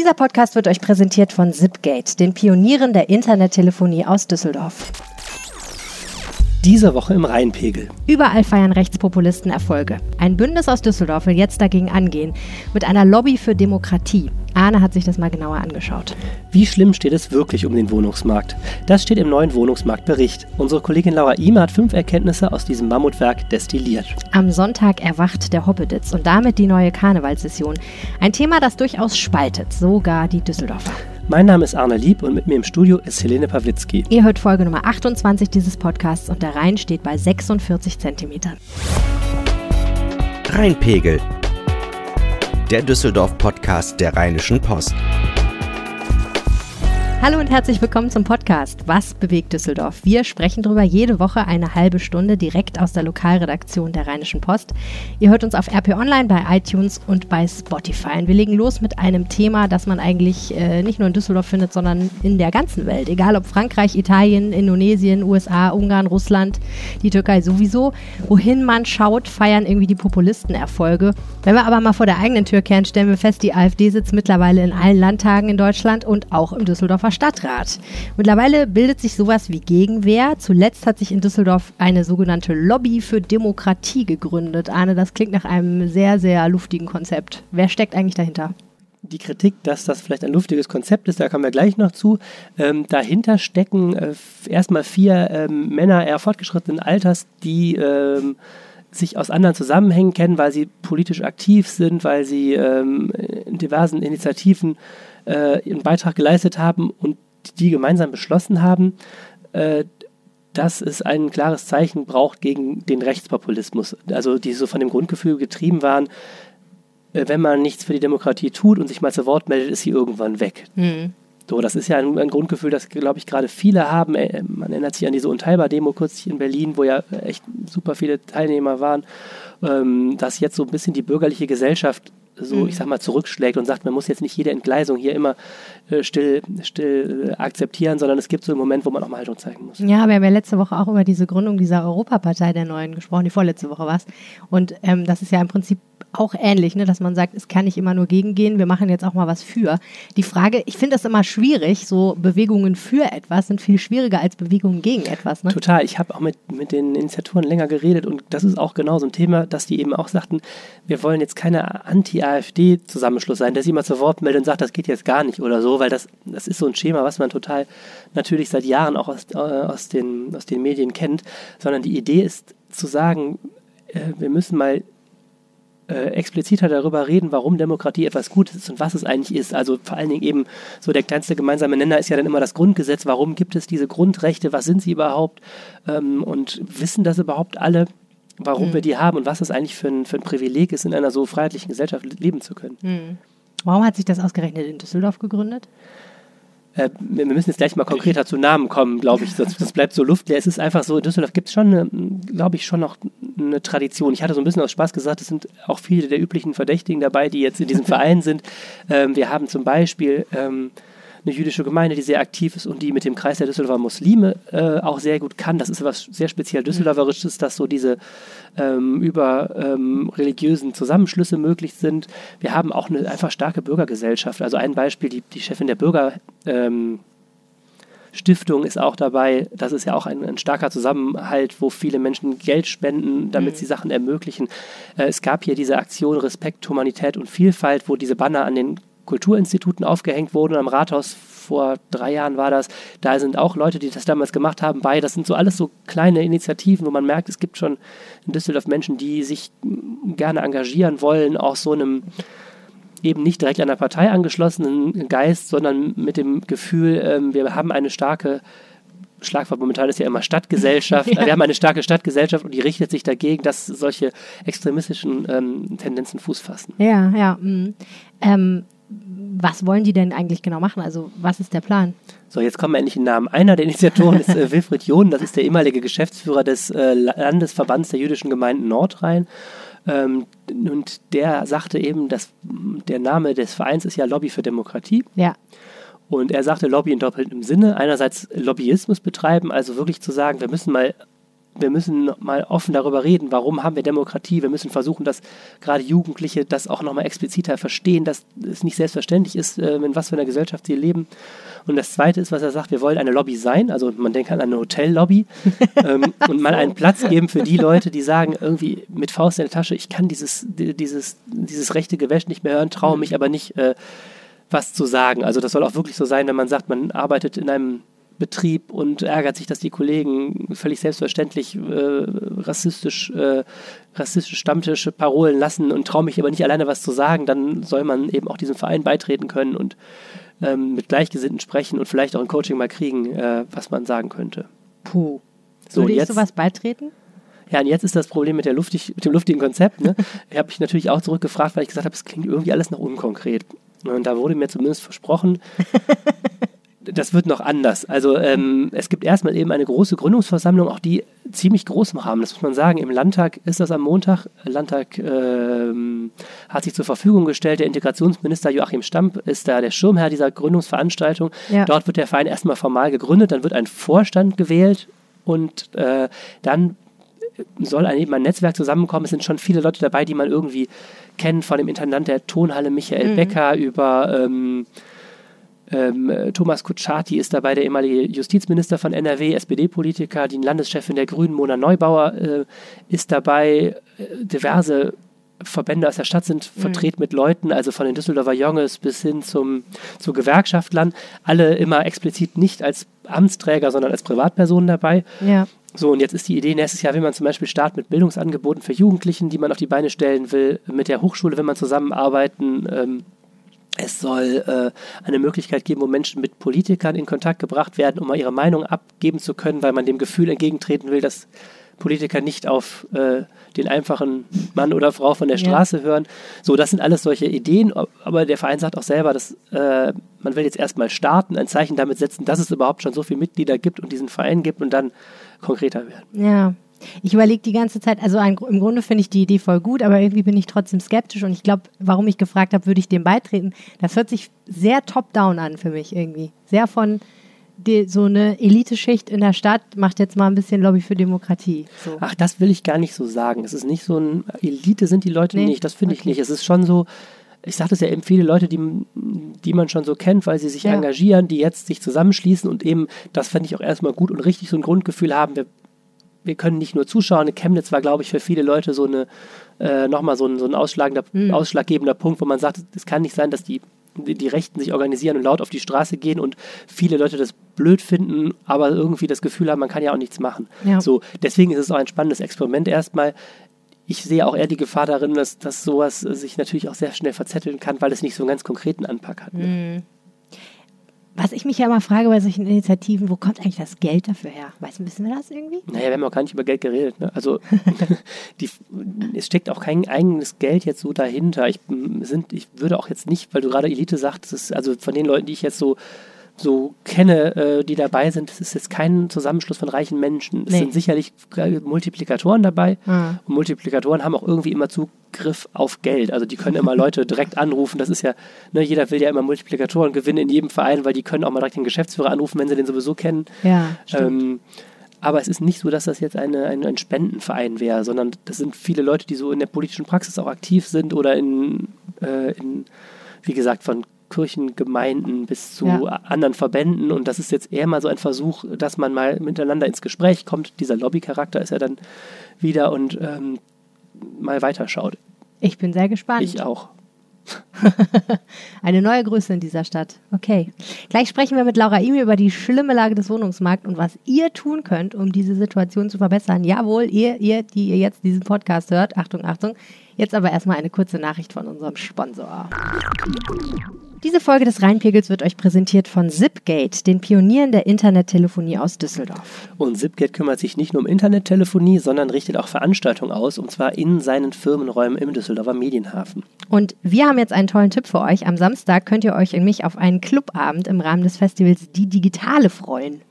Dieser Podcast wird euch präsentiert von Zipgate, den Pionieren der Internettelefonie aus Düsseldorf. Diese Woche im Rheinpegel. Überall feiern Rechtspopulisten Erfolge. Ein Bündnis aus Düsseldorf will jetzt dagegen angehen, mit einer Lobby für Demokratie. Arne hat sich das mal genauer angeschaut. Wie schlimm steht es wirklich um den Wohnungsmarkt? Das steht im neuen Wohnungsmarktbericht. Unsere Kollegin Laura Ime hat fünf Erkenntnisse aus diesem Mammutwerk destilliert. Am Sonntag erwacht der Hoppeditz und damit die neue Karnevalssession. Ein Thema, das durchaus spaltet, sogar die Düsseldorfer. Mein Name ist Arne Lieb und mit mir im Studio ist Helene Pawlitzki. Ihr hört Folge Nummer 28 dieses Podcasts und der Rhein steht bei 46 Zentimetern. Rheinpegel. Der Düsseldorf-Podcast der Rheinischen Post. Hallo und herzlich willkommen zum Podcast Was bewegt Düsseldorf? Wir sprechen darüber jede Woche eine halbe Stunde direkt aus der Lokalredaktion der Rheinischen Post. Ihr hört uns auf RP Online, bei iTunes und bei Spotify. Und wir legen los mit einem Thema, das man eigentlich äh, nicht nur in Düsseldorf findet, sondern in der ganzen Welt. Egal ob Frankreich, Italien, Indonesien, USA, Ungarn, Russland, die Türkei sowieso. Wohin man schaut, feiern irgendwie die Populisten Erfolge. Wenn wir aber mal vor der eigenen Tür kehren, stellen wir fest, die AfD sitzt mittlerweile in allen Landtagen in Deutschland und auch im Düsseldorfer Stadtrat. Mittlerweile bildet sich sowas wie Gegenwehr. Zuletzt hat sich in Düsseldorf eine sogenannte Lobby für Demokratie gegründet. Arne, das klingt nach einem sehr, sehr luftigen Konzept. Wer steckt eigentlich dahinter? die Kritik, dass das vielleicht ein luftiges Konzept ist, da kommen wir gleich noch zu. Ähm, dahinter stecken äh, erstmal vier ähm, Männer eher fortgeschrittenen Alters, die ähm, sich aus anderen Zusammenhängen kennen, weil sie politisch aktiv sind, weil sie ähm, in diversen Initiativen äh, ihren Beitrag geleistet haben und die gemeinsam beschlossen haben, äh, dass es ein klares Zeichen braucht gegen den Rechtspopulismus. Also die so von dem Grundgefühl getrieben waren, äh, wenn man nichts für die Demokratie tut und sich mal zu Wort meldet, ist sie irgendwann weg. Mhm. So, das ist ja ein, ein Grundgefühl, das, glaube ich, gerade viele haben. Äh, man erinnert sich an diese Unteilbar-Demo kürzlich in Berlin, wo ja echt super viele Teilnehmer waren, ähm, dass jetzt so ein bisschen die bürgerliche Gesellschaft so, ich sag mal, zurückschlägt und sagt, man muss jetzt nicht jede Entgleisung hier immer still, still äh, akzeptieren, sondern es gibt so einen Moment, wo man auch mal Haltung zeigen muss. Ja, wir haben ja letzte Woche auch über diese Gründung dieser Europapartei der Neuen gesprochen, die vorletzte Woche war es. Und ähm, das ist ja im Prinzip auch ähnlich, ne, dass man sagt, es kann nicht immer nur gegengehen, wir machen jetzt auch mal was für. Die Frage, ich finde das immer schwierig, so Bewegungen für etwas sind viel schwieriger als Bewegungen gegen etwas. Ne? Total, ich habe auch mit, mit den Initiatoren länger geredet und das ist auch genau so ein Thema, dass die eben auch sagten, wir wollen jetzt keine Anti-AfD-Zusammenschluss sein, der sich immer zu Wort meldet und sagt, das geht jetzt gar nicht oder so, weil das, das ist so ein Schema, was man total natürlich seit Jahren auch aus, äh, aus, den, aus den Medien kennt, sondern die Idee ist zu sagen, äh, wir müssen mal äh, expliziter darüber reden, warum Demokratie etwas Gutes ist und was es eigentlich ist. Also vor allen Dingen eben so der kleinste gemeinsame Nenner ist ja dann immer das Grundgesetz. Warum gibt es diese Grundrechte? Was sind sie überhaupt? Ähm, und wissen das überhaupt alle? Warum mhm. wir die haben und was es eigentlich für ein, für ein Privileg ist, in einer so freiheitlichen Gesellschaft leben zu können. Mhm. Warum hat sich das ausgerechnet in Düsseldorf gegründet? Äh, wir müssen jetzt gleich mal konkreter zu Namen kommen, glaube ich. Das, das, bleibt so luftleer. Es ist einfach so, in Düsseldorf gibt es schon, glaube ich, schon noch eine Tradition. Ich hatte so ein bisschen aus Spaß gesagt, es sind auch viele der üblichen Verdächtigen dabei, die jetzt in diesem Verein sind. Ähm, wir haben zum Beispiel ähm, eine jüdische Gemeinde, die sehr aktiv ist und die mit dem Kreis der Düsseldorfer Muslime äh, auch sehr gut kann. Das ist was sehr speziell Düsseldorferisches, dass so diese ähm, über ähm, religiösen Zusammenschlüsse möglich sind. Wir haben auch eine einfach starke Bürgergesellschaft. Also ein Beispiel, die, die Chefin der Bürger. Ähm, Stiftung ist auch dabei. Das ist ja auch ein, ein, starker Zusammenhalt, wo viele Menschen Geld spenden, damit mhm. sie Sachen ermöglichen. Äh, es gab hier diese Aktion Respekt, Humanität und Vielfalt, wo diese Banner an den Kulturinstituten aufgehängt wurden. Am Rathaus vor drei Jahren war das. Da sind auch Leute, die das damals gemacht haben, bei. Das sind so alles so kleine Initiativen, wo man merkt, es gibt schon in Düsseldorf Menschen, die sich gerne engagieren wollen, auch so einem eben nicht direkt der Partei angeschlossenen Geist, sondern mit dem Gefühl, ähm, wir haben eine starke Schlagwort momentan ist ja immer Stadtgesellschaft. ja. Wir haben eine starke Stadtgesellschaft und die richtet sich dagegen, dass solche extremistischen ähm, Tendenzen Fuß fassen. Ja, ja. Mm. Ähm, was wollen die denn eigentlich genau machen? Also was ist der Plan? So, jetzt kommen wir endlich in den Namen. Einer der Initiatoren ist äh, Wilfried John, das ist der ehemalige Geschäftsführer des äh, Landesverbands der jüdischen Gemeinden Nordrhein. Ähm, und der sagte eben, dass der Name des Vereins ist ja Lobby für Demokratie. Ja. Und er sagte Lobby in doppeltem Sinne. Einerseits Lobbyismus betreiben, also wirklich zu sagen, wir müssen mal wir müssen mal offen darüber reden, warum haben wir Demokratie. Wir müssen versuchen, dass gerade Jugendliche das auch nochmal expliziter verstehen, dass es nicht selbstverständlich ist, äh, in was für einer Gesellschaft sie leben. Und das Zweite ist, was er sagt, wir wollen eine Lobby sein, also man denkt an eine Hotellobby ähm, und mal einen Platz geben für die Leute, die sagen, irgendwie mit Faust in der Tasche, ich kann dieses, dieses, dieses rechte Gewäsch nicht mehr hören, traue mich aber nicht, äh, was zu sagen. Also das soll auch wirklich so sein, wenn man sagt, man arbeitet in einem Betrieb und ärgert sich, dass die Kollegen völlig selbstverständlich äh, rassistisch, äh, rassistische Stammtische Parolen lassen und traue mich aber nicht alleine was zu sagen, dann soll man eben auch diesem Verein beitreten können und ähm, mit Gleichgesinnten sprechen und vielleicht auch ein Coaching mal kriegen, äh, was man sagen könnte. Puh. So, Würde ich sowas beitreten? Ja, und jetzt ist das Problem mit, der luftig, mit dem luftigen Konzept. Ne? ich habe mich natürlich auch zurückgefragt, weil ich gesagt habe, es klingt irgendwie alles noch unkonkret. Und da wurde mir zumindest versprochen, das wird noch anders. Also ähm, es gibt erstmal eben eine große Gründungsversammlung, auch die ziemlich groß im Rahmen, das muss man sagen. Im Landtag ist das am Montag. Landtag ähm, hat sich zur Verfügung gestellt. Der Integrationsminister Joachim Stamp ist da der Schirmherr dieser Gründungsveranstaltung. Ja. Dort wird der Verein erstmal formal gegründet, dann wird ein Vorstand gewählt und äh, dann soll ein, eben ein Netzwerk zusammenkommen. Es sind schon viele Leute dabei, die man irgendwie kennt, von dem Intendant der Tonhalle Michael mhm. Becker über ähm, ähm, Thomas Kutschaty ist dabei, der ehemalige Justizminister von NRW, SPD-Politiker, die Landeschefin der Grünen, Mona Neubauer, äh, ist dabei. Äh, diverse Verbände aus der Stadt sind mhm. vertreten mit Leuten, also von den Düsseldorfer Jonges bis hin zum, zu Gewerkschaftlern, alle immer explizit nicht als Amtsträger, sondern als Privatpersonen dabei. Ja. So, und jetzt ist die Idee, nächstes Jahr will man zum Beispiel starten mit Bildungsangeboten für Jugendlichen, die man auf die Beine stellen will. Mit der Hochschule will man zusammenarbeiten. Ähm, es soll äh, eine Möglichkeit geben, wo Menschen mit Politikern in Kontakt gebracht werden, um mal ihre Meinung abgeben zu können, weil man dem Gefühl entgegentreten will, dass Politiker nicht auf äh, den einfachen Mann oder Frau von der Straße ja. hören. So, das sind alles solche Ideen, aber der Verein sagt auch selber, dass äh, man will jetzt erstmal starten, ein Zeichen damit setzen, dass es überhaupt schon so viele Mitglieder gibt und diesen Verein gibt und dann konkreter werden. Ja, ich überlege die ganze Zeit, also ein, im Grunde finde ich die Idee voll gut, aber irgendwie bin ich trotzdem skeptisch und ich glaube, warum ich gefragt habe, würde ich dem beitreten, das hört sich sehr top-down an für mich irgendwie. Sehr von die, so eine Eliteschicht in der Stadt macht jetzt mal ein bisschen Lobby für Demokratie. So. Ach, das will ich gar nicht so sagen. Es ist nicht so ein Elite sind die Leute nee? nicht, das finde okay. ich nicht. Es ist schon so, ich sage das ja eben viele Leute, die, die man schon so kennt, weil sie sich ja. engagieren, die jetzt sich zusammenschließen und eben, das fände ich auch erstmal gut und richtig so ein Grundgefühl haben, wir wir können nicht nur zuschauen. Chemnitz war, glaube ich, für viele Leute so eine, äh, nochmal so ein, so ein ausschlagender, mhm. ausschlaggebender Punkt, wo man sagt, es kann nicht sein, dass die, die, Rechten sich organisieren und laut auf die Straße gehen und viele Leute das blöd finden, aber irgendwie das Gefühl haben, man kann ja auch nichts machen. Ja. So, deswegen ist es auch ein spannendes Experiment erstmal. Ich sehe auch eher die Gefahr darin, dass, dass sowas sich natürlich auch sehr schnell verzetteln kann, weil es nicht so einen ganz konkreten Anpack hat. Ne? Mhm. Was ich mich ja immer frage bei solchen Initiativen, wo kommt eigentlich das Geld dafür her? Weißt du, wissen wir das irgendwie? Naja, wir haben auch gar nicht über Geld geredet. Ne? Also die, es steckt auch kein eigenes Geld jetzt so dahinter. Ich, sind, ich würde auch jetzt nicht, weil du gerade Elite sagst, also von den Leuten, die ich jetzt so so kenne, äh, die dabei sind, es ist jetzt kein Zusammenschluss von reichen Menschen. Es nee. sind sicherlich Multiplikatoren dabei. Mhm. Und Multiplikatoren haben auch irgendwie immer Zugriff auf Geld. Also die können immer Leute direkt anrufen. Das ist ja, ne, jeder will ja immer Multiplikatoren gewinnen in jedem Verein, weil die können auch mal direkt den Geschäftsführer anrufen, wenn sie den sowieso kennen. Ja, ähm, aber es ist nicht so, dass das jetzt eine, ein, ein Spendenverein wäre, sondern das sind viele Leute, die so in der politischen Praxis auch aktiv sind oder in, äh, in wie gesagt, von Kirchengemeinden bis zu ja. anderen Verbänden. Und das ist jetzt eher mal so ein Versuch, dass man mal miteinander ins Gespräch kommt. Dieser Lobbycharakter ist ja dann wieder und ähm, mal weiterschaut. Ich bin sehr gespannt. Ich auch. Eine neue Größe in dieser Stadt. Okay. Gleich sprechen wir mit Laura Imi über die schlimme Lage des Wohnungsmarkts und was ihr tun könnt, um diese Situation zu verbessern. Jawohl, ihr, ihr, die ihr jetzt diesen Podcast hört. Achtung, Achtung. Jetzt aber erstmal eine kurze Nachricht von unserem Sponsor. Diese Folge des Rheinpegels wird euch präsentiert von Zipgate, den Pionieren der Internettelefonie aus Düsseldorf. Und Zipgate kümmert sich nicht nur um Internettelefonie, sondern richtet auch Veranstaltungen aus, und zwar in seinen Firmenräumen im Düsseldorfer Medienhafen. Und wir haben jetzt einen tollen Tipp für euch. Am Samstag könnt ihr euch in mich auf einen Clubabend im Rahmen des Festivals Die Digitale freuen.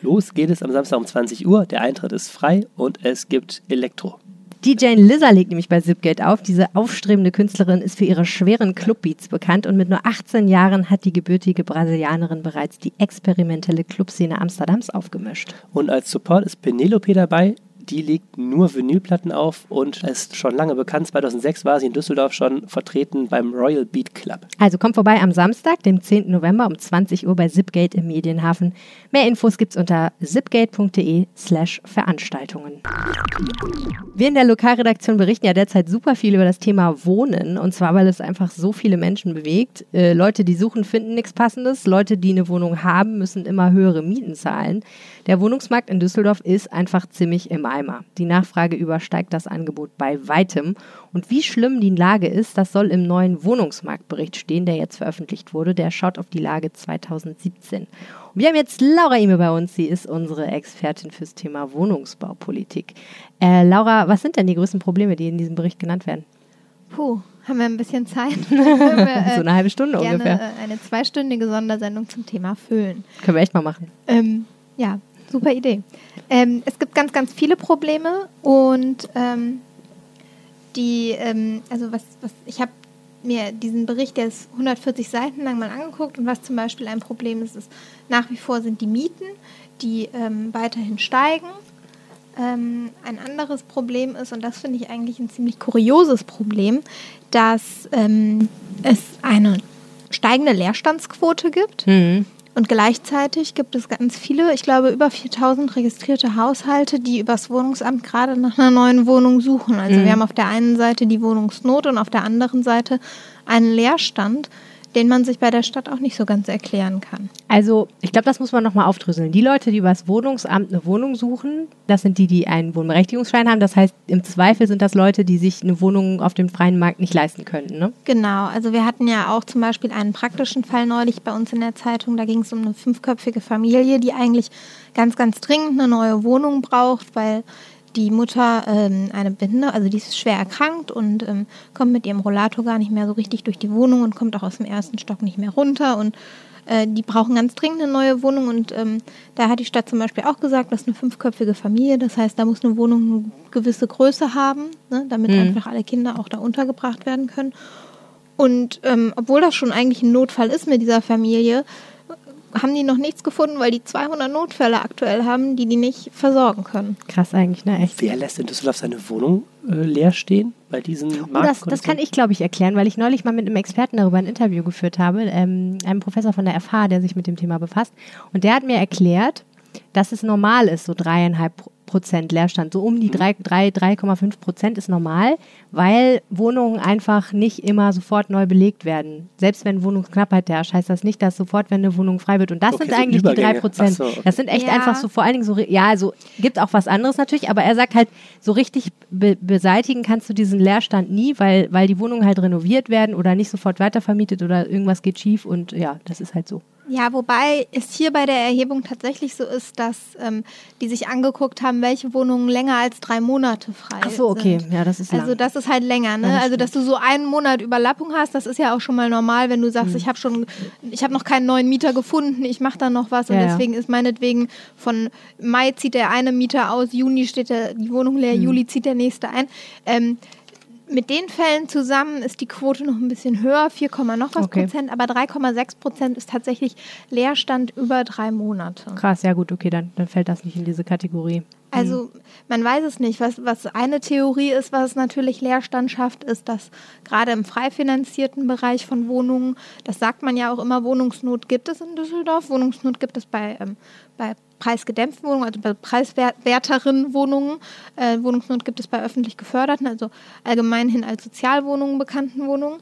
Los geht es am Samstag um 20 Uhr. Der Eintritt ist frei und es gibt Elektro. DJ Lizza legt nämlich bei Zipgate auf. Diese aufstrebende Künstlerin ist für ihre schweren Clubbeats bekannt und mit nur 18 Jahren hat die gebürtige Brasilianerin bereits die experimentelle Clubszene Amsterdams aufgemischt. Und als Support ist Penelope dabei. Die legt nur Vinylplatten auf und ist schon lange bekannt. 2006 war sie in Düsseldorf schon vertreten beim Royal Beat Club. Also kommt vorbei am Samstag, dem 10. November um 20 Uhr bei Zipgate im Medienhafen. Mehr Infos gibt's unter zipgate.de slash Veranstaltungen. Wir in der Lokalredaktion berichten ja derzeit super viel über das Thema Wohnen und zwar, weil es einfach so viele Menschen bewegt. Äh, Leute, die suchen, finden nichts Passendes. Leute, die eine Wohnung haben, müssen immer höhere Mieten zahlen. Der Wohnungsmarkt in Düsseldorf ist einfach ziemlich im Eimer. Die Nachfrage übersteigt das Angebot bei weitem. Und wie schlimm die Lage ist, das soll im neuen Wohnungsmarktbericht stehen, der jetzt veröffentlicht wurde. Der schaut auf die Lage 2017. Und wir haben jetzt Laura Ime bei uns. Sie ist unsere Expertin fürs Thema Wohnungsbaupolitik. Äh, Laura, was sind denn die größten Probleme, die in diesem Bericht genannt werden? Puh, haben wir ein bisschen Zeit? so eine halbe Stunde gerne, ungefähr. Äh, eine zweistündige Sondersendung zum Thema Füllen. Können wir echt mal machen. Ähm, ja, super Idee. Ähm, es gibt ganz, ganz viele Probleme und ähm, die, ähm, also was, was ich habe mir diesen Bericht, der ist 140 Seiten lang mal angeguckt und was zum Beispiel ein Problem ist, ist nach wie vor sind die Mieten, die ähm, weiterhin steigen. Ähm, ein anderes Problem ist, und das finde ich eigentlich ein ziemlich kurioses Problem, dass ähm, es eine steigende Leerstandsquote gibt. Mhm. Und gleichzeitig gibt es ganz viele, ich glaube über 4000 registrierte Haushalte, die übers Wohnungsamt gerade nach einer neuen Wohnung suchen. Also Mhm. wir haben auf der einen Seite die Wohnungsnot und auf der anderen Seite einen Leerstand, den man sich bei der Stadt auch nicht so ganz erklären kann. Also, ich glaube, das muss man nochmal aufdröseln. Die Leute, die übers Wohnungsamt eine Wohnung suchen, das sind die, die einen Wohnberechtigungsschein haben. Das heißt, im Zweifel sind das Leute, die sich eine Wohnung auf dem freien Markt nicht leisten könnten. Ne? Genau, also wir hatten ja auch zum Beispiel einen praktischen Fall neulich bei uns in der Zeitung. Da ging es um eine fünfköpfige Familie, die eigentlich ganz, ganz dringend eine neue Wohnung braucht, weil die Mutter ähm, eine Behinderung, also die ist schwer erkrankt und ähm, kommt mit ihrem Rollator gar nicht mehr so richtig durch die Wohnung und kommt auch aus dem ersten Stock nicht mehr runter und äh, die brauchen ganz dringend eine neue Wohnung und ähm, da hat die Stadt zum Beispiel auch gesagt, das ist eine fünfköpfige Familie, das heißt, da muss eine Wohnung eine gewisse Größe haben, ne, damit Mhm. einfach alle Kinder auch da untergebracht werden können. Und ähm, obwohl das schon eigentlich ein Notfall ist mit dieser Familie, haben die noch nichts gefunden, weil die 200 Notfälle aktuell haben, die die nicht versorgen können. Krass eigentlich, ne? Echt. Wer lässt in Düsseldorf seine Wohnung äh, leer stehen bei diesen Oh, das, das kann ich, glaube ich, erklären, weil ich neulich mal mit einem Experten darüber ein Interview geführt habe, ähm, einem Professor von der FH, der sich mit dem Thema befasst. Und der hat mir erklärt, dass es normal ist, so dreieinhalb Prozent Leerstand. So um die drei- drei- 3,5 Prozent ist normal, weil Wohnungen einfach nicht immer sofort neu belegt werden. Selbst wenn Wohnungsknappheit herrscht, heißt das nicht, dass sofort, wenn eine Wohnung frei wird. Und das Okay, sind eigentlich die drei Übergänge. Prozent. Ach so, okay. Das sind echt Ja. einfach so vor allen Dingen so, ja, also gibt auch was anderes natürlich, aber er sagt halt, so richtig be beseitigen kannst du diesen Leerstand nie, weil, weil die Wohnungen halt renoviert werden oder nicht sofort weitervermietet oder irgendwas geht schief und ja, das ist halt so. Ja, wobei es hier bei der Erhebung tatsächlich so ist, dass ähm, die sich angeguckt haben, welche Wohnungen länger als drei Monate frei Ach so, okay, sind. ja, das ist lang. Also das ist halt länger, ne? Ja, also dass du so einen Monat Überlappung hast, das ist ja auch schon mal normal, wenn du sagst, ich habe schon, ich habe noch keinen neuen Mieter gefunden, ich mache da noch was und Ja, ja. deswegen ist meinetwegen von Mai zieht der eine Mieter aus, Juni steht der, die Wohnung leer, Hm. Juli zieht der nächste ein. Ähm, mit den Fällen zusammen ist die Quote noch ein bisschen höher, 4, noch was Okay. Prozent, aber 3,6 Prozent ist tatsächlich Leerstand über drei Monate. Krass, ja gut, okay, dann, dann fällt das nicht in diese Kategorie. Also man weiß es nicht. Was, was eine Theorie ist, was natürlich Leerstand schafft, ist, dass gerade im frei finanzierten Bereich von Wohnungen, das sagt man ja auch immer, Wohnungsnot gibt es in Düsseldorf. Wohnungsnot gibt es bei, ähm, bei preisgedämpften Wohnungen, also bei preiswerteren Wohnungen. Äh, Wohnungsnot gibt es bei öffentlich geförderten, also allgemeinhin als Sozialwohnungen bekannten Wohnungen.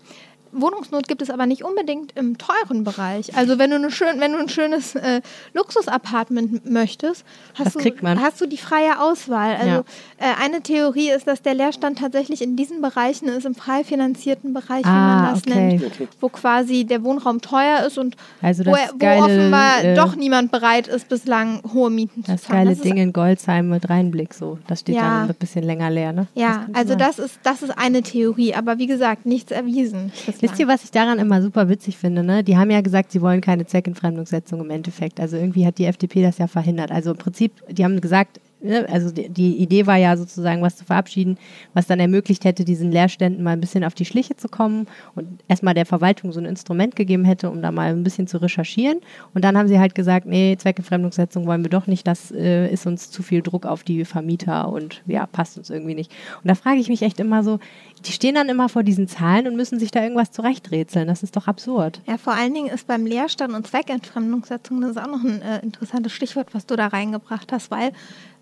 Wohnungsnot gibt es aber nicht unbedingt im teuren Bereich. Also wenn du, eine schön, wenn du ein schönes äh, Luxusapartment möchtest, hast Das du, hast du die freie Auswahl. Also Ja. äh, eine Theorie ist, dass der Leerstand tatsächlich in diesen Bereichen ist, im frei finanzierten Bereich, wie Ah, man das okay. nennt, Okay. wo quasi der Wohnraum teuer ist und Also wo, das er, wo geile, offenbar äh, doch niemand bereit ist, bislang hohe Mieten zu Das zahlen. geile ist- Ding in Goldsheim mit Reinblick, so. Das steht Ja. dann ein bisschen länger leer, ne? Das Ja, könnte also das ist, das ist eine Theorie, aber wie gesagt, nichts erwiesen. Wisst ihr, was ich daran immer super witzig finde? Ne? Die haben ja gesagt, sie wollen keine Zweckentfremdungssetzung im Endeffekt. Also irgendwie hat die FDP das ja verhindert. Also im Prinzip, die haben gesagt, also die, die, Idee war ja sozusagen, was zu verabschieden, was dann ermöglicht hätte, diesen Leerständen mal ein bisschen auf die Schliche zu kommen und erstmal der Verwaltung so ein Instrument gegeben hätte, um da mal ein bisschen zu recherchieren. Und dann haben sie halt gesagt, nee, Zweckentfremdungssetzung wollen wir doch nicht, das äh, ist uns zu viel Druck auf die Vermieter und ja, passt uns irgendwie nicht. Und da frage ich mich echt immer so, die stehen dann immer vor diesen Zahlen und müssen sich da irgendwas zurechträtseln. Das ist doch absurd. Ja, vor allen Dingen ist beim Leerstand und Zweckentfremdungssetzung, das ist auch noch ein äh, interessantes Stichwort, was du da reingebracht hast, weil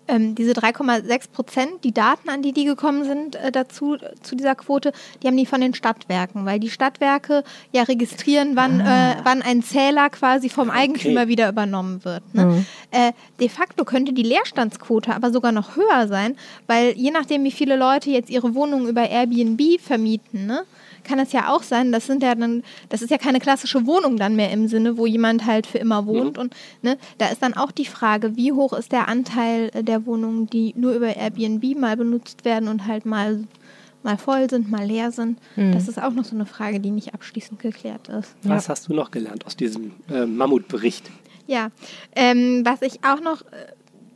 ähm, diese 3,6 Prozent, die Daten, an die die gekommen sind äh, dazu, zu dieser Quote, die haben die von den Stadtwerken, weil die Stadtwerke ja registrieren, wann, ah. äh, wann ein Zähler quasi vom Eigentümer okay. wieder übernommen wird. Ne? Mhm. Äh, de facto könnte die Leerstandsquote aber sogar noch höher sein, weil je nachdem, wie viele Leute jetzt ihre Wohnungen über Airbnb vermieten, ne? Kann es ja auch sein, das sind ja dann, das ist ja keine klassische Wohnung dann mehr im Sinne, wo jemand halt für immer wohnt. Mhm. Und ne, da ist dann auch die Frage, wie hoch ist der Anteil äh, der Wohnungen, die nur über Airbnb mal benutzt werden und halt mal mal voll sind, mal leer sind. Mhm. Das ist auch noch so eine Frage, die nicht abschließend geklärt ist. Was ja. hast du noch gelernt aus diesem äh, Mammutbericht? Ja, ähm, was ich auch noch äh,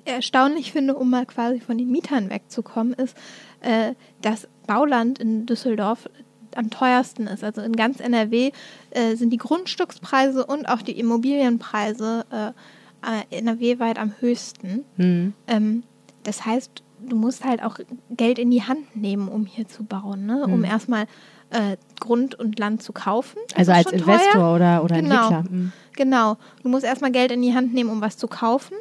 erstaunlich finde, um mal quasi von den Mietern wegzukommen, ist, äh, dass Bauland in Düsseldorf am teuersten ist. Also in ganz NRW äh, sind die Grundstückspreise und auch die Immobilienpreise äh, äh NRW weit am höchsten. Mhm. Ähm, das heißt, du musst halt auch Geld in die Hand nehmen, um hier zu bauen, ne? um mhm. erstmal äh, Grund und Land zu kaufen. Also als Investor teuer. oder, oder genau. Entwickler. Mhm. Genau. Du musst erstmal Geld in die Hand nehmen, um was zu kaufen.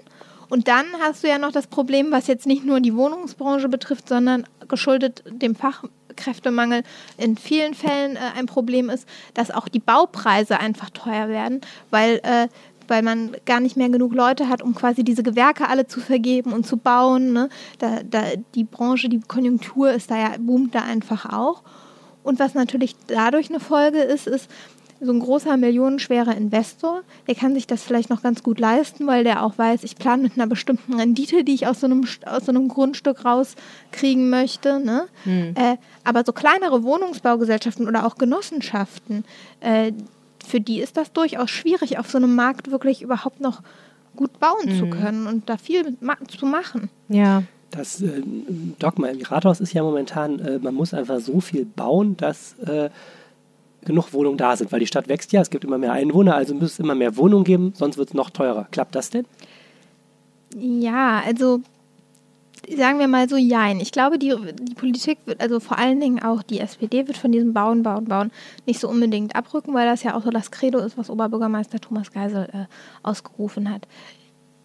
Und dann hast du ja noch das Problem, was jetzt nicht nur die Wohnungsbranche betrifft, sondern geschuldet dem Fach, Fachkräftemangel in vielen Fällen äh, ein Problem ist, dass auch die Baupreise einfach teuer werden, weil äh, weil man gar nicht mehr genug Leute hat, um quasi diese Gewerke alle zu vergeben und zu bauen. Ne? Da, da, die Branche, die Konjunktur ist da ja, boomt da einfach auch. Und was natürlich dadurch eine Folge ist, ist, so ein großer millionenschwerer Investor, der kann sich das vielleicht noch ganz gut leisten, weil der auch weiß, ich plane mit einer bestimmten Rendite, die ich aus so einem, aus so einem Grundstück rauskriegen möchte. Ne? Hm. Äh, aber so kleinere Wohnungsbaugesellschaften oder auch Genossenschaften, äh, für die ist das durchaus schwierig, auf so einem Markt wirklich überhaupt noch gut bauen hm. zu können und da viel zu machen. Ja. Das äh, Dogma im Rathaus ist ja momentan, äh, man muss einfach so viel bauen, dass äh, genug Wohnungen da sind, weil die Stadt wächst ja, es gibt immer mehr Einwohner, also muss es immer mehr Wohnungen geben, sonst wird es noch teurer. Klappt das denn? Ja, also sagen wir mal so, jein. Ich glaube, die, die Politik wird, also vor allen Dingen auch die SPD wird von diesem Bauen, Bauen, Bauen nicht so unbedingt abrücken, weil das ja auch so das Credo ist, was Oberbürgermeister Thomas Geisel äh, ausgerufen hat.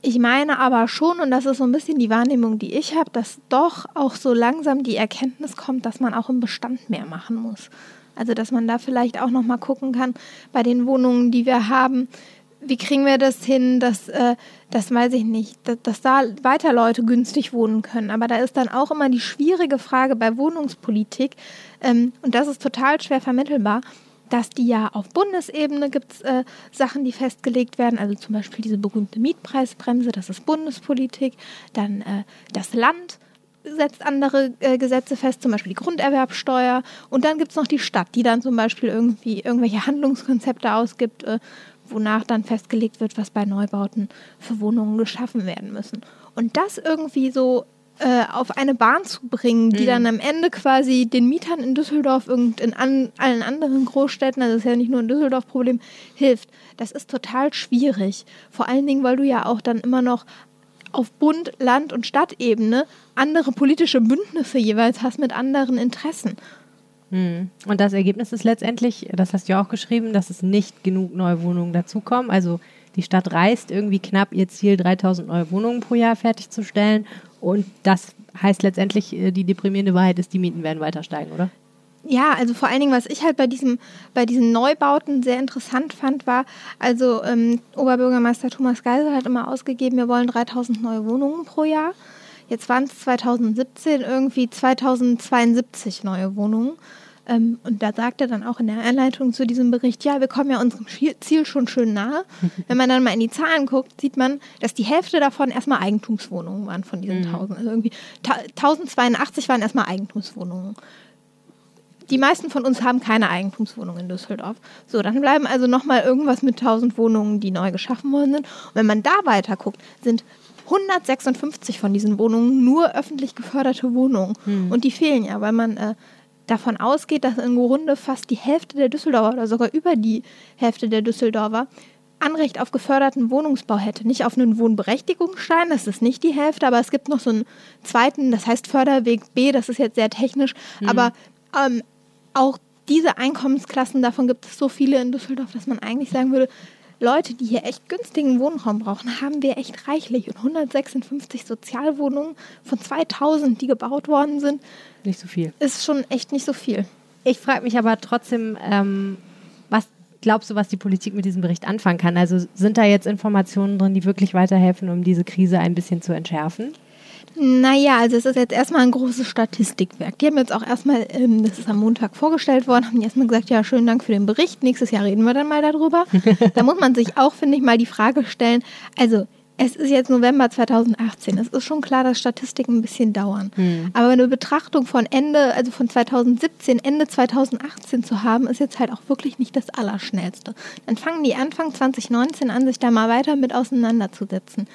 Ich meine aber schon, und das ist so ein bisschen die Wahrnehmung, die ich habe, dass doch auch so langsam die Erkenntnis kommt, dass man auch im Bestand mehr machen muss. Also dass man da vielleicht auch noch mal gucken kann bei den Wohnungen, die wir haben. Wie kriegen wir das hin, dass, äh, das weiß ich nicht, dass, dass da weiter Leute günstig wohnen können. Aber da ist dann auch immer die schwierige Frage bei Wohnungspolitik, ähm, und das ist total schwer vermittelbar, dass die ja auf Bundesebene gibt es äh, Sachen, die festgelegt werden, also zum Beispiel diese berühmte Mietpreisbremse, das ist Bundespolitik, dann äh, das Land setzt andere äh, Gesetze fest, zum Beispiel die Grunderwerbsteuer. Und dann gibt es noch die Stadt, die dann zum Beispiel irgendwie irgendwelche Handlungskonzepte ausgibt, äh, wonach dann festgelegt wird, was bei Neubauten für Wohnungen geschaffen werden müssen. Und das irgendwie so äh, auf eine Bahn zu bringen, die mhm. dann am Ende quasi den Mietern in Düsseldorf und in an, allen anderen Großstädten, also das ist ja nicht nur ein Düsseldorf-Problem, hilft. Das ist total schwierig. Vor allen Dingen, weil du ja auch dann immer noch auf Bund, Land und Stadtebene andere politische Bündnisse jeweils hast mit anderen Interessen. Hm. Und das Ergebnis ist letztendlich, das hast du ja auch geschrieben, dass es nicht genug neue Wohnungen dazukommen. Also die Stadt reißt irgendwie knapp ihr Ziel, 3000 neue Wohnungen pro Jahr fertigzustellen. Und das heißt letztendlich, äh, die deprimierende Wahrheit ist, die Mieten werden weiter steigen, oder? Ja, also vor allen Dingen, was ich halt bei, diesem, bei diesen Neubauten sehr interessant fand, war, also ähm, Oberbürgermeister Thomas Geisel hat immer ausgegeben, wir wollen 3000 neue Wohnungen pro Jahr. Jetzt waren es 2017 irgendwie 2072 neue Wohnungen. Ähm, und da sagt er dann auch in der Einleitung zu diesem Bericht, ja, wir kommen ja unserem Ziel schon schön nahe. Wenn man dann mal in die Zahlen guckt, sieht man, dass die Hälfte davon erstmal Eigentumswohnungen waren von diesen mhm. 1000. Also irgendwie 1082 waren erstmal Eigentumswohnungen die meisten von uns haben keine Eigentumswohnung in Düsseldorf. So, dann bleiben also nochmal irgendwas mit 1000 Wohnungen, die neu geschaffen worden sind. Und wenn man da weiter guckt, sind 156 von diesen Wohnungen nur öffentlich geförderte Wohnungen. Hm. Und die fehlen ja, weil man äh, davon ausgeht, dass in Grunde fast die Hälfte der Düsseldorfer oder sogar über die Hälfte der Düsseldorfer Anrecht auf geförderten Wohnungsbau hätte. Nicht auf einen Wohnberechtigungsschein, das ist nicht die Hälfte, aber es gibt noch so einen zweiten, das heißt Förderweg B, das ist jetzt sehr technisch, aber ähm, auch diese Einkommensklassen, davon gibt es so viele in Düsseldorf, dass man eigentlich sagen würde, Leute, die hier echt günstigen Wohnraum brauchen, haben wir echt reichlich. Und 156 Sozialwohnungen von 2000, die gebaut worden sind, Nicht so viel. ist schon echt nicht so viel. Ich frage mich aber trotzdem, ähm, was glaubst du, was die Politik mit diesem Bericht anfangen kann? Also sind da jetzt Informationen drin, die wirklich weiterhelfen, um diese Krise ein bisschen zu entschärfen? Naja, also es ist jetzt erstmal ein großes Statistikwerk. Die haben jetzt auch erstmal, ähm, das ist am Montag vorgestellt worden, haben die erstmal gesagt, ja, schönen Dank für den Bericht. Nächstes Jahr reden wir dann mal darüber. da muss man sich auch, finde ich, mal die Frage stellen, also es ist jetzt November 2018. Es ist schon klar, dass Statistiken ein bisschen dauern. Aber eine Betrachtung von Ende, also von 2017, Ende 2018 zu haben, ist jetzt halt auch wirklich nicht das Allerschnellste. Dann fangen die Anfang 2019 an, sich da mal weiter mit auseinanderzusetzen.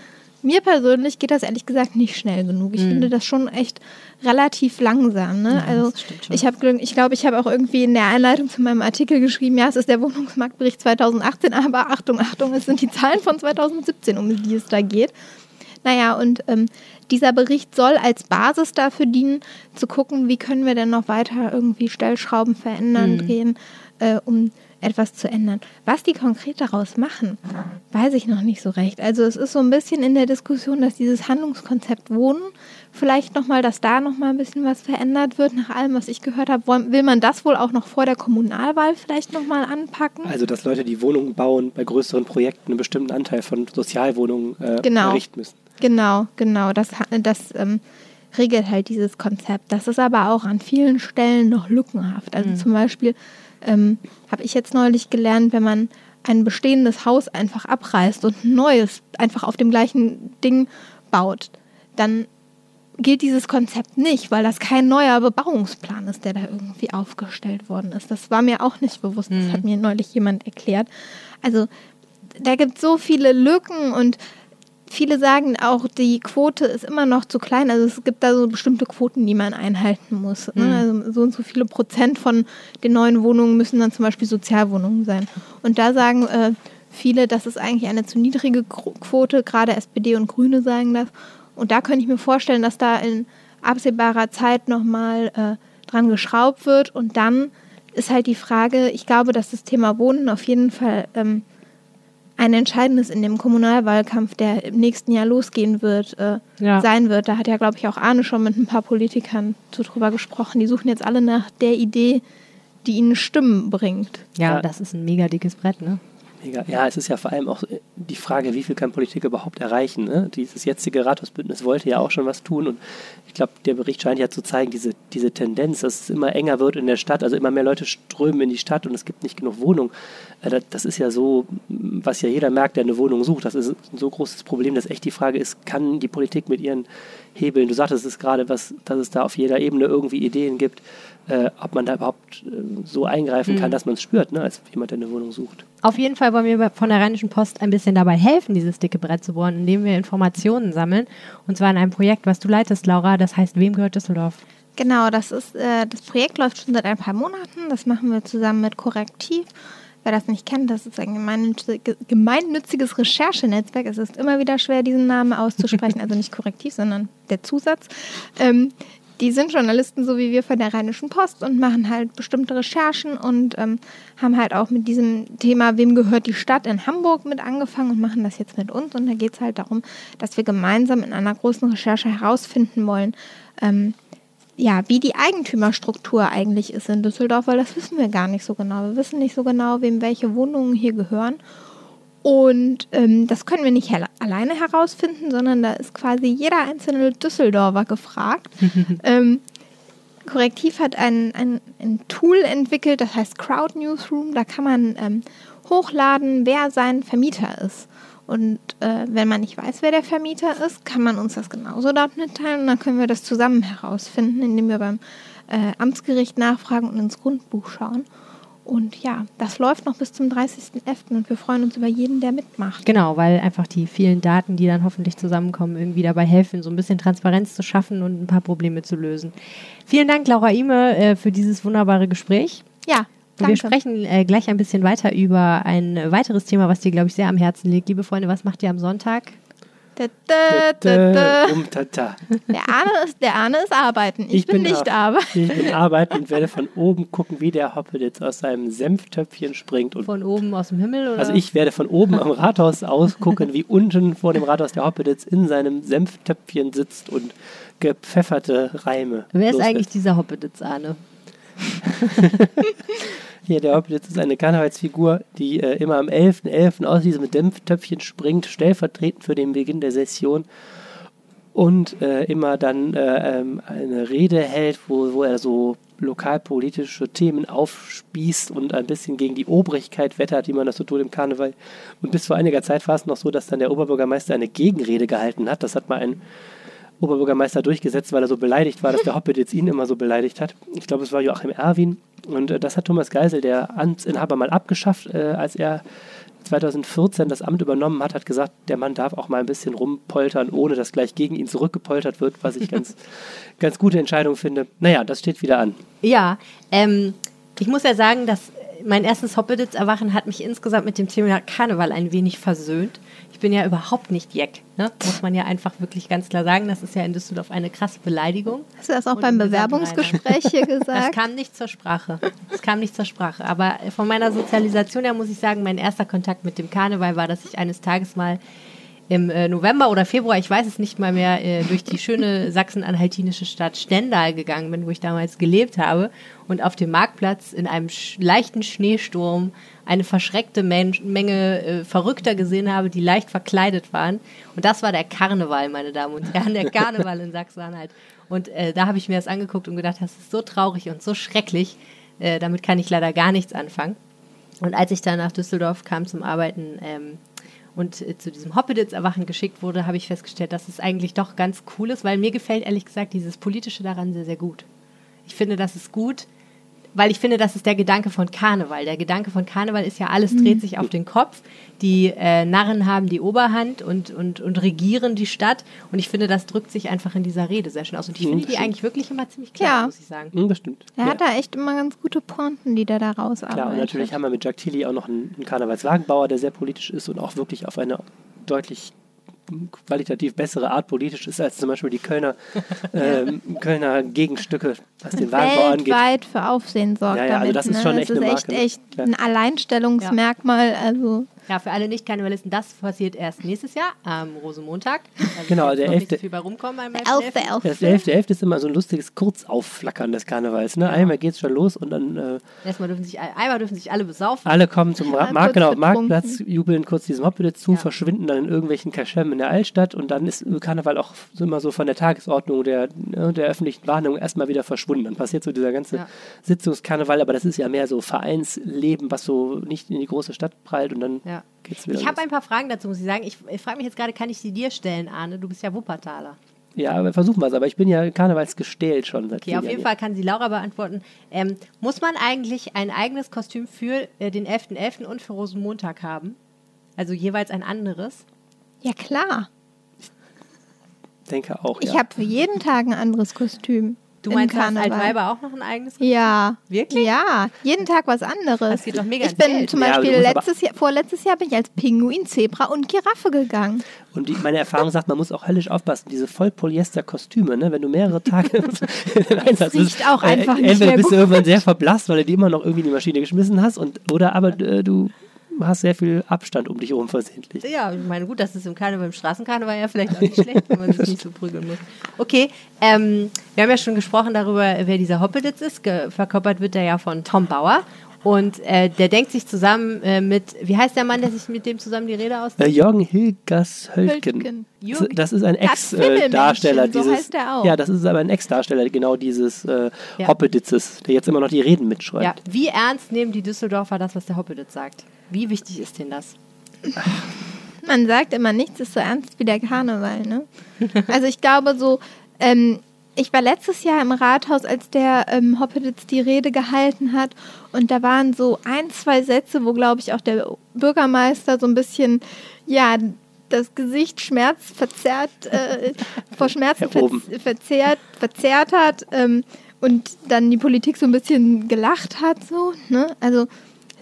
Mir persönlich geht das ehrlich gesagt nicht schnell genug. Ich finde das schon echt relativ langsam. Ne? also stimmt schon. ich habe, ich glaube, ich habe auch irgendwie in der Einleitung zu meinem Artikel geschrieben, ja, es ist der Wohnungsmarktbericht 2018, aber Achtung, Achtung, es sind die Zahlen von 2017, um die es da geht. Naja, und ähm, dieser Bericht soll als Basis dafür dienen, zu gucken, wie können wir denn noch weiter irgendwie Stellschrauben verändern, drehen, äh, um etwas zu ändern. Was die konkret daraus machen, weiß ich noch nicht so recht. Also es ist so ein bisschen in der Diskussion, dass dieses Handlungskonzept Wohnen, vielleicht nochmal, dass da nochmal ein bisschen was verändert wird. Nach allem, was ich gehört habe, will man das wohl auch noch vor der Kommunalwahl vielleicht nochmal anpacken. Also, dass Leute, die Wohnungen bauen, bei größeren Projekten einen bestimmten Anteil von Sozialwohnungen äh, Genau. errichten müssen. Genau, genau. Das, das ähm, regelt halt dieses Konzept. Das ist aber auch an vielen Stellen noch lückenhaft. Also zum Beispiel ähm, habe ich jetzt neulich gelernt, wenn man ein bestehendes Haus einfach abreißt und ein neues einfach auf dem gleichen Ding baut, dann gilt dieses Konzept nicht, weil das kein neuer Bebauungsplan ist, der da irgendwie aufgestellt worden ist. Das war mir auch nicht bewusst. Das hat mir neulich jemand erklärt. Also da gibt es so viele Lücken und viele sagen auch, die Quote ist immer noch zu klein. Also es gibt da so bestimmte Quoten, die man einhalten muss. Ne? Also so und so viele Prozent von den neuen Wohnungen müssen dann zum Beispiel Sozialwohnungen sein. Und da sagen äh, viele, das ist eigentlich eine zu niedrige Qu- Quote. Gerade SPD und Grüne sagen das. Und da könnte ich mir vorstellen, dass da in absehbarer Zeit nochmal äh, dran geschraubt wird. Und dann ist halt die Frage, ich glaube, dass das Thema Wohnen auf jeden Fall ähm, ein entscheidendes in dem Kommunalwahlkampf, der im nächsten Jahr losgehen wird, äh, Ja. sein wird. Da hat ja, glaube ich, auch Arne schon mit ein paar Politikern so drüber gesprochen. Die suchen jetzt alle nach der Idee, die ihnen Stimmen bringt. Ja, Ja. das ist ein mega dickes Brett, ne? Mega. Ja, es ist ja vor allem auch äh, die Frage, wie viel kann Politik überhaupt erreichen. Ne? Dieses jetzige Rathausbündnis wollte ja auch schon was tun und ich glaube, der Bericht scheint ja zu zeigen, diese, diese Tendenz, dass es immer enger wird in der Stadt, also immer mehr Leute strömen in die Stadt und es gibt nicht genug Wohnung. Äh, das- ist ja so, was ja jeder merkt, der eine Wohnung sucht. Das ist ein so großes Problem, dass echt die Frage ist, kann die Politik mit ihren Hebeln, du sagtest es gerade, was, dass es da auf jeder Ebene irgendwie Ideen gibt, äh, ob man da überhaupt äh, so eingreifen kann, dass man es spürt, ne, als jemand, der eine Wohnung sucht. Auf jeden Fall wollen wir von der Rheinischen Post ein bisschen dabei helfen, dieses dicke Brett zu bohren, indem wir Informationen sammeln. Und zwar in einem Projekt, was du leitest, Laura, das heißt Wem gehört Düsseldorf? Genau, das ist äh, das Projekt läuft schon seit ein paar Monaten. Das machen wir zusammen mit Korrektiv. Wer das nicht kennt, das ist ein gemeinnützige- gemeinnütziges Recherchenetzwerk. Es ist immer wieder schwer, diesen Namen auszusprechen. Also nicht Korrektiv, sondern der Zusatz. Ähm, die sind Journalisten, so wie wir von der Rheinischen Post und machen halt bestimmte Recherchen und ähm, haben halt auch mit diesem Thema, wem gehört die Stadt in Hamburg mit angefangen und machen das jetzt mit uns. Und da geht es halt darum, dass wir gemeinsam in einer großen Recherche herausfinden wollen, ähm, ja, wie die Eigentümerstruktur eigentlich ist in Düsseldorf, weil das wissen wir gar nicht so genau. Wir wissen nicht so genau, wem welche Wohnungen hier gehören. Und ähm, das können wir nicht alleine herausfinden, sondern da ist quasi jeder einzelne Düsseldorfer gefragt. ähm, Korrektiv hat ein, ein, ein Tool entwickelt, das heißt Crowd Newsroom. Da kann man ähm, hochladen, wer sein Vermieter ist. Und äh, wenn man nicht weiß, wer der Vermieter ist, kann man uns das genauso dort mitteilen. Und dann können wir das zusammen herausfinden, indem wir beim äh, Amtsgericht nachfragen und ins Grundbuch schauen. Und ja, das läuft noch bis zum 30.11. und wir freuen uns über jeden, der mitmacht. Genau, weil einfach die vielen Daten, die dann hoffentlich zusammenkommen, irgendwie dabei helfen, so ein bisschen Transparenz zu schaffen und ein paar Probleme zu lösen. Vielen Dank, Laura Ime, äh, für dieses wunderbare Gespräch. Ja, Und wir sprechen äh, gleich ein bisschen weiter über ein weiteres Thema, was dir, glaube ich, sehr am Herzen liegt. Liebe Freunde, was macht ihr am Sonntag? Da, da, da, da. Um. Der, Arne ist, der Arne ist arbeiten. Ich, bin, nicht auch- arbeiten. Ich bin arbeiten und werde von oben gucken, wie der Hoppeditz aus seinem Senftöpfchen springt. Und Von oben aus dem Himmel? Oder? also ich werde von oben am Rathaus aus gucken, wie unten vor dem Rathaus der Hoppeditz in seinem Senftöpfchen sitzt und gepfefferte Reime. Wer ist eigentlich dieser Hoppeditz, Arne? Hier, der Hoppeditz ist eine Karnevalsfigur, die äh, immer am 11.11. aus diesem Dämpftöpfchen springt, stellvertretend für den Beginn der Session und äh, immer dann äh, ähm, eine Rede hält, wo, wo er so lokalpolitische Themen aufspießt und ein bisschen gegen die Obrigkeit wettert, wie man das so tut im Karneval. Und bis vor einiger Zeit war es noch so, dass dann der Oberbürgermeister eine Gegenrede gehalten hat. Das hat mal ein Oberbürgermeister durchgesetzt, weil er so beleidigt war, dass der Hoppeditz ihn immer so beleidigt hat. Ich glaube, es war Joachim Erwin. Und äh, das hat Thomas Geisel, der Amtsinhaber, mal abgeschafft, äh, als er 2014 das Amt übernommen hat, hat gesagt, der Mann darf auch mal ein bisschen rumpoltern, ohne dass gleich gegen ihn zurückgepoltert wird, was ich ganz, ganz gute Entscheidung finde. Naja, das steht wieder an. Ja, ähm, ich muss ja sagen, dass mein erstes Hoppeditz-Erwachen hat mich insgesamt mit dem Thema Karneval ein wenig versöhnt. Ich bin ja überhaupt nicht Jeck, ne? muss man ja einfach wirklich ganz klar sagen. Das ist ja in Düsseldorf eine krasse Beleidigung. Hast du das auch Und beim Bewerbungsgespräch hier Das gesagt? kam nicht zur Sprache. Das kam nicht zur Sprache. Aber von meiner Sozialisation her muss ich sagen, mein erster Kontakt mit dem Karneval war, dass ich eines Tages mal im äh, November oder Februar, ich weiß es nicht mal mehr, äh, durch die schöne sachsen-anhaltinische Stadt Stendal gegangen bin, wo ich damals gelebt habe und auf dem Marktplatz in einem sch leichten Schneesturm eine verschreckte Men Menge äh, Verrückter gesehen habe, die leicht verkleidet waren. Und das war der Karneval, meine Damen und Herren, der Karneval in Sachsen-Anhalt. Und äh, da habe ich mir das angeguckt und gedacht, das ist so traurig und so schrecklich. Äh, damit kann ich leider gar nichts anfangen. Und als ich dann nach Düsseldorf kam zum Arbeiten ähm, und äh, zu diesem Hoppeditz-Erwachen geschickt wurde, habe ich festgestellt, dass es eigentlich doch ganz cool ist, weil mir gefällt ehrlich gesagt dieses Politische daran sehr, sehr gut. Ich finde, das ist gut, weil ich finde, das ist der Gedanke von Karneval. Der Gedanke von Karneval ist ja, alles dreht sich auf den Kopf. Die äh, Narren haben die Oberhand und, und, und regieren die Stadt. Und ich finde, das drückt sich einfach in dieser Rede sehr schön aus. Und ich finde die stimmt. eigentlich wirklich immer ziemlich klar, Ja. muss ich sagen. Hm, das stimmt. Er Ja. hat da echt immer ganz gute Pointen, die der da rausarbeitet. Klar, und natürlich haben wir mit Jack Tilly auch noch einen, einen Karnevalswagenbauer, der sehr politisch ist und auch wirklich auf eine deutlich qualitativ bessere Art politisch ist als zum Beispiel die Kölner, ähm, Kölner Gegenstücke, was den Wagenbau angeht. weltweit für Aufsehen sorgt Ja, ja, also damit. das ist ne? schon Das echt echt, Marke, echt klar. ein Alleinstellungsmerkmal. Also Ja, für alle Nicht-Karnevalisten, das passiert erst nächstes Jahr am Rosenmontag. Da wird Genau, der noch nicht 11. so viel bei rumkommen beim Elfte, 11.11.. Das 11.11. ist immer so ein lustiges Kurzaufflackern des Karnevals. Ne? Einmal geht es schon los und dann äh, Erstmal dürfen sich, einmal dürfen sich alle besaufen. alle kommen zum Ra Markt, genau. Marktplatz, jubeln kurz diesem Hoppeditz zu, Ja. verschwinden dann in irgendwelchen Kaschem in der Altstadt und dann ist Karneval auch so immer so von der Tagesordnung der, ne, der öffentlichen Wahrnehmung erstmal wieder verschwunden. Dann passiert so dieser ganze Ja. Sitzungskarneval, aber das ist ja mehr so Vereinsleben, was so nicht in die große Stadt prallt und dann Ja. Geht's wieder Ich habe ein paar Fragen dazu, muss ich sagen. Ich, ich frage mich jetzt gerade, kann ich sie dir stellen, Arne? Du bist ja Wuppertaler. Ja, aber versuchen wir es, aber ich bin ja karnevalsgestählt schon seit Okay, auf jeden Jahren. Fall kann sie Laura beantworten. Ähm, muss man eigentlich ein eigenes Kostüm für äh, den 11.11. und für Rosenmontag haben? Also jeweils ein anderes? ja klar. denke auch, Ich ja. habe für jeden Tag ein anderes Kostüm. Du meinst, du hast. Altweiber auch noch ein eigenes Kostüm? Ja. Wirklich? Ja, jeden Tag was anderes. Das geht doch mega ich bin zum Ja, Beispiel aber- letztes Jahr, vorletztes Jahr bin ich als Pinguin, Zebra und Giraffe gegangen. Und die, meine Erfahrung sagt, man muss auch höllisch aufpassen. Diese Vollpolyester-Kostüme, ne? wenn du mehrere Tage im Einsatz riecht bist, auch einfach nicht entweder mehr bist du irgendwann sehr verblasst, weil du die immer noch irgendwie in die Maschine geschmissen hast, und, oder aber äh, du hast sehr viel Abstand um dich herum versehentlich. Ja, ich meine, gut, das ist im Karneval, im Straßenkarneval ja vielleicht auch nicht schlecht, wenn man sich nicht so prügeln muss. Okay, ähm, wir haben ja schon gesprochen darüber, wer dieser Hoppeditz ist. Ge verkörpert wird er ja von Tom Bauer. Und äh, der denkt sich zusammen äh, mit, wie heißt der Mann, der sich mit dem zusammen die Rede aus? Äh, Jürgen Hilgers Hölken. Hölken. Jürgen- Das ist ein Das Ex-Darsteller so dieses. heißt auch. Ja, das ist aber ein Ex-Darsteller genau dieses äh, Ja. Hoppeditzes, der jetzt immer noch die Reden mitschreibt. Ja, wie ernst nehmen die Düsseldorfer das, was der Hoppeditz sagt? Wie wichtig ist denen das? Man sagt immer, nichts ist so ernst wie der Karneval, ne? Also ich glaube so, ähm, ich war letztes Jahr im Rathaus, als der ähm, Hoppeditz die Rede gehalten hat. Und da waren so ein, zwei Sätze, wo, glaube ich, auch der Bürgermeister so ein bisschen, ja, das Gesicht schmerzverzerrt, äh, vor Schmerzen verz verzerrt, verzerrt hat ähm, und dann die Politik so ein bisschen gelacht hat, so, ne? Also,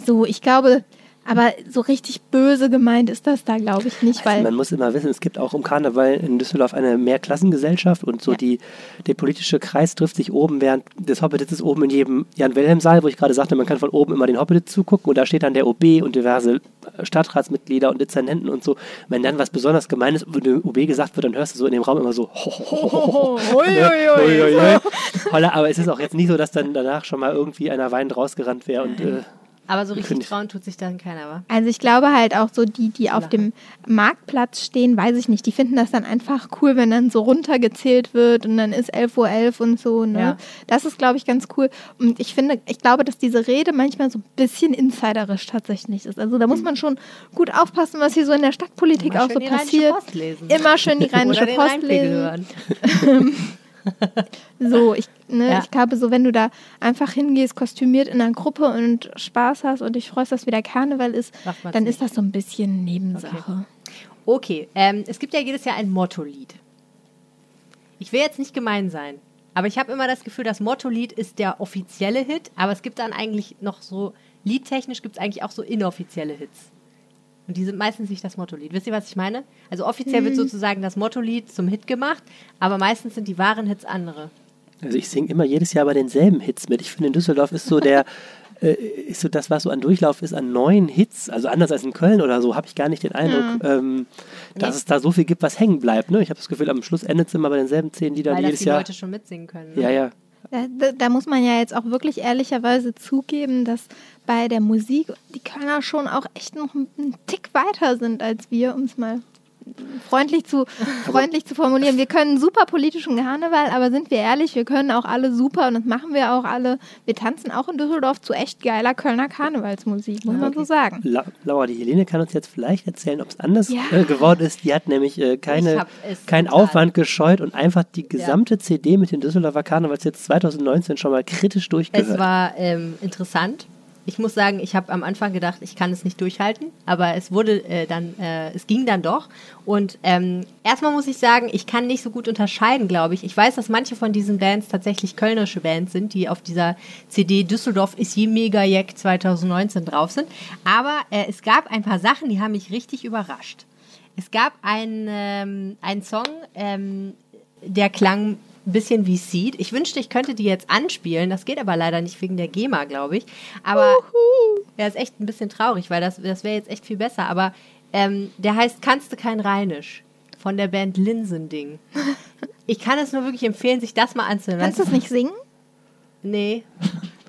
so, ich glaube, aber so richtig böse gemeint ist das da, glaube ich, nicht, Also weil. man muss immer wissen, es gibt auch um Karneval in Düsseldorf eine Mehrklassengesellschaft und so Ja. die, der politische Kreis trifft sich oben, während des Hoppeditz ist oben in jedem Jan-Wilhelm-Saal, wo ich gerade sagte, man kann von oben immer den Hoppeditz zugucken und da steht dann der OB und diverse Stadtratsmitglieder und Dezernenten und so. Wenn dann was besonders Gemeines über den OB gesagt wird, dann hörst du so in dem Raum immer so. Holla, aber es ist auch jetzt nicht so, dass dann danach schon mal irgendwie einer weinend rausgerannt wäre und äh, Aber so richtig trauen tut sich dann keiner, wa? Also ich glaube halt auch so die, die auf dem Marktplatz stehen, weiß ich nicht, die finden das dann einfach cool, wenn dann so runtergezählt wird und dann ist 11.11 Uhr und so. Ne? Ja. Das ist, glaube ich, ganz cool. Und ich finde, ich glaube, dass diese Rede manchmal so ein bisschen insiderisch tatsächlich ist. Also da muss man schon gut aufpassen, was hier so in der Stadtpolitik Immer auch schön so die Rheinische passiert. Post lesen. Immer schön die Rheinische Oder den Post lesen. So, ich, ne, Ja. ich glaube, so wenn du da einfach hingehst, kostümiert in einer Gruppe und Spaß hast und dich freust, dass wieder Karneval ist, dann nicht. ist das so ein bisschen Nebensache. Okay, ähm, es gibt ja jedes Jahr ein Motto-Lied. Ich will jetzt nicht gemein sein, aber ich habe immer das Gefühl, das Motto-Lied ist der offizielle Hit, aber es gibt dann eigentlich noch so, liedtechnisch gibt es eigentlich auch so inoffizielle Hits. Und die sind meistens nicht das Motto-Lied. Wisst ihr, was ich meine? Also offiziell wird sozusagen das Motto-Lied zum Hit gemacht, aber meistens sind die wahren Hits andere. Also ich singe immer jedes Jahr bei denselben Hits mit. Ich finde, in Düsseldorf ist so der, äh, ist so das, was so an Durchlauf ist, an neuen Hits, also anders als in Köln oder so, habe ich gar nicht den Eindruck, ähm, dass Nee. es da so viel gibt, was hängen bleibt. Ne? Ich habe das Gefühl, am Schluss endet es immer bei denselben zehn Liedern Weil das jedes die Jahr. Leute schon mitsingen können. Ne? Ja, ja. Da, da, da muss man ja jetzt auch wirklich ehrlicherweise zugeben, dass bei der Musik die Kölner schon auch echt noch einen Tick weiter sind als wir, um es mal freundlich zu, freundlich zu formulieren. Wir können super politischen Karneval, aber sind wir ehrlich, wir können auch alle super und das machen wir auch alle. Wir tanzen auch in Düsseldorf zu echt geiler Kölner Karnevalsmusik, muss man so sagen. La Laura, die Helene kann uns jetzt vielleicht erzählen, ob es anders Ja. äh, geworden ist. Die hat nämlich äh, keine, keinen. Aufwand gescheut und einfach die gesamte CD mit den Düsseldorfer Karnevals jetzt 2019 schon mal kritisch durchgehört. Es war ähm, interessant. Ich muss sagen, ich habe am Anfang gedacht, ich kann es nicht durchhalten, aber es wurde äh, dann, äh, es ging dann doch. Und ähm, erstmal muss ich sagen, ich kann nicht so gut unterscheiden, glaube ich. Ich weiß, dass manche von diesen Bands tatsächlich kölnerische Bands sind, die auf dieser CD Düsseldorf ist je Mega Jack 2019 drauf sind. Aber äh, es gab ein paar Sachen, die haben mich richtig überrascht. Es gab einen, ähm, Song, ähm, der klang bisschen wie Seed. Ich wünschte, ich könnte die jetzt anspielen. Das geht aber leider nicht wegen der GEMA, glaube ich. Aber ja, ist echt ein bisschen traurig, weil das, das wäre jetzt echt viel besser. Aber ähm, der heißt Kannst du kein Rheinisch von der Band Linsending. Ich kann es nur wirklich empfehlen, sich das mal anzuhören. Kannst du Das es nicht singen? Nee.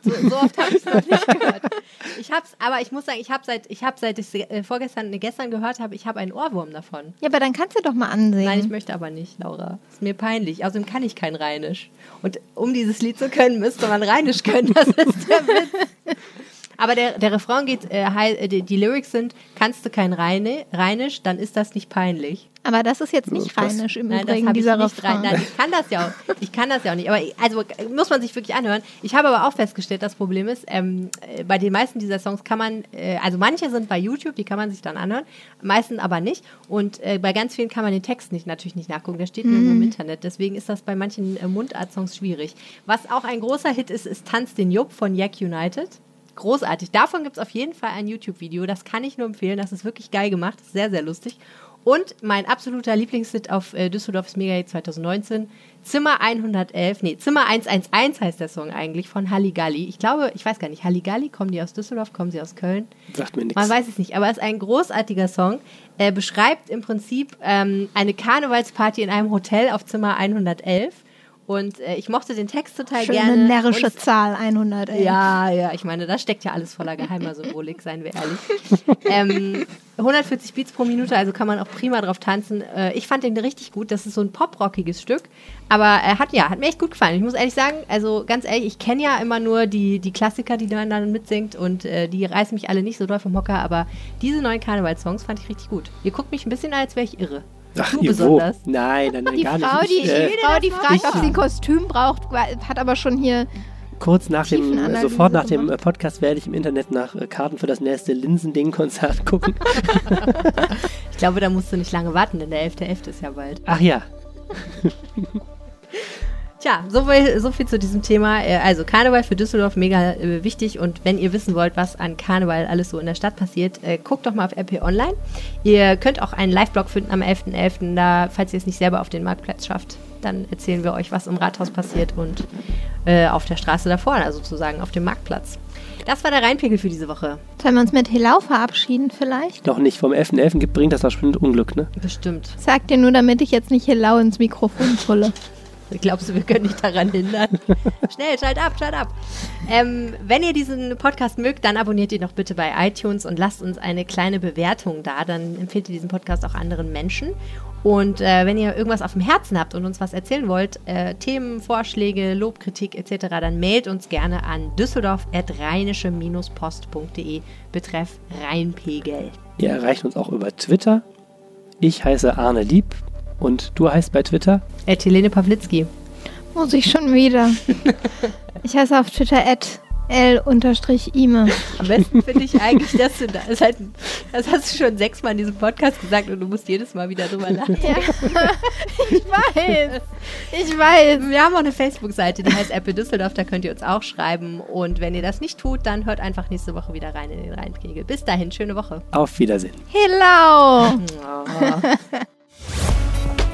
So, so oft habe ich es noch nicht gehört. Ich hab's, aber ich muss sagen, ich habe seit ich habe seit ich äh, vorgestern, nee, gestern gehört habe, ich habe einen Ohrwurm davon. Ja, aber dann kannst du doch mal ansingen. Nein, ich möchte aber nicht, Laura. Ist mir peinlich. Außerdem kann ich kein Rheinisch. Und um dieses Lied zu können, müsste man Rheinisch können. Das ist der Witz. Aber der, der Refrain geht, äh, äh, die, die Lyrics sind, kannst du kein Rheine, Rheinisch, dann ist das nicht peinlich. aber das ist jetzt nicht Das- rheinisch im Nein, das Übrigen, habe ich dieser nicht rein. Refrain. Nein, ich kann das ja auch. Ich kann das ja auch nicht. Aber ich- also muss man sich wirklich anhören. Ich habe aber auch festgestellt, das Problem ist, ähm, äh, bei den meisten dieser Songs kann man, äh, also manche sind bei YouTube, die kann man sich dann anhören, meisten aber nicht. Und äh, bei ganz vielen kann man den Text nicht natürlich nicht nachgucken. Der steht nur im Internet. Deswegen ist das bei manchen äh, Mundart-Songs schwierig. Was auch ein großer Hit ist, ist Tanz den Jupp von Yak United. Großartig. Davon gibt es auf jeden Fall ein YouTube-Video. Das kann ich nur empfehlen. Das ist wirklich geil gemacht. Sehr, sehr lustig. Und mein absoluter Lieblingshit auf äh, Düsseldorfs Mega Hit 2019, Zimmer 111, nee, Zimmer 111 heißt der Song eigentlich von Halligalli. Ich glaube, ich weiß gar nicht, Halligalli, kommen die aus Düsseldorf, kommen sie aus Köln? Sagt mir nichts. Man weiß es nicht, aber es ist ein großartiger Song. Er beschreibt im Prinzip ähm, eine Karnevalsparty in einem Hotel auf Zimmer 111. Und äh, ich mochte den Text total Schöne gerne. närrische Und- Zahl 111. ja, ja, ich meine, da steckt ja alles voller geheimer Symbolik, seien wir ehrlich. ähm, 140 Beats pro Minute, also kann man auch prima drauf tanzen. Äh, ich fand den richtig gut. Das ist so ein poprockiges Stück. Aber er hat, ja, hat mir echt gut gefallen. Ich muss ehrlich sagen, also ganz ehrlich, ich kenne ja immer nur die, die Klassiker, die man dann mitsingt und äh, die reißen mich alle nicht so doll vom Hocker, aber diese neuen Karnevalssongs fand ich richtig gut. Ihr guckt mich ein bisschen an, als wäre ich irre. Ach, Du besonders. Nein, nein, nein, Die gar Frau, nicht. die, Ich, äh, die Frau, die fragt, ob sie ein Kostüm braucht, hat aber schon hier. kurz nach dem, Tiefenanalyse sofort nach dem gemacht. äh, Podcast werde ich im Internet nach äh, Karten für das nächste Linsending-Konzert gucken. Ich glaube, da musst du nicht lange warten, denn der 11.11. ist ja bald. Ach ja, Tja, so viel, so viel zu diesem Thema. Äh, Also Karneval für Düsseldorf mega äh, wichtig und wenn ihr wissen wollt, was an Karneval alles so in der Stadt passiert, äh, guckt doch mal auf RP Online. Ihr könnt auch einen Live-Blog finden am 11.11. Da, falls ihr es nicht selber auf den Marktplatz schafft, dann erzählen wir euch, was im Rathaus passiert und äh, auf der Straße davor, also sozusagen auf dem Marktplatz. Das war der Rheinpegel für diese Woche. Sollen wir uns mit Helau verabschieden vielleicht? noch nicht. Vom 11.11. gibt bringt das bestimmt Unglück, ne? Bestimmt. Sag dir nur, damit ich jetzt nicht Helau ins Mikrofon brülle. Glaubst du, wir können dich daran hindern? Schnell, schalt ab, schalt ab. Ähm, wenn ihr diesen Podcast mögt, dann abonniert ihn doch bitte bei iTunes und lasst uns eine kleine Bewertung da. Dann empfehlt ihr diesen Podcast auch anderen Menschen. Und äh, wenn ihr irgendwas auf dem Herzen habt und uns was erzählen wollt, äh, Themen, Vorschläge, Lob, Kritik etc., dann mailt uns gerne an düsseldorf.rheinische-post.de betreff Rheinpegel. Ihr erreicht uns auch über Twitter. Ich heiße Arne Lieb und du heißt bei Twitter At Helene Pawlitzki. Muss ich schon wieder. Ich heiße auf Twitter l-ime. Am besten finde ich eigentlich, dass du da, das, halt, das hast du schon sechsmal in diesem Podcast gesagt und du musst jedes Mal wieder drüber nachdenken. Ja, ich weiß. Ich weiß. Wir haben auch eine Facebook-Seite, die heißt Apple Düsseldorf, da könnt ihr uns auch schreiben. Und wenn ihr das nicht tut, dann hört einfach nächste Woche wieder rein in den Rheinkegel. Bis dahin, schöne Woche. auf Wiedersehen. Helau.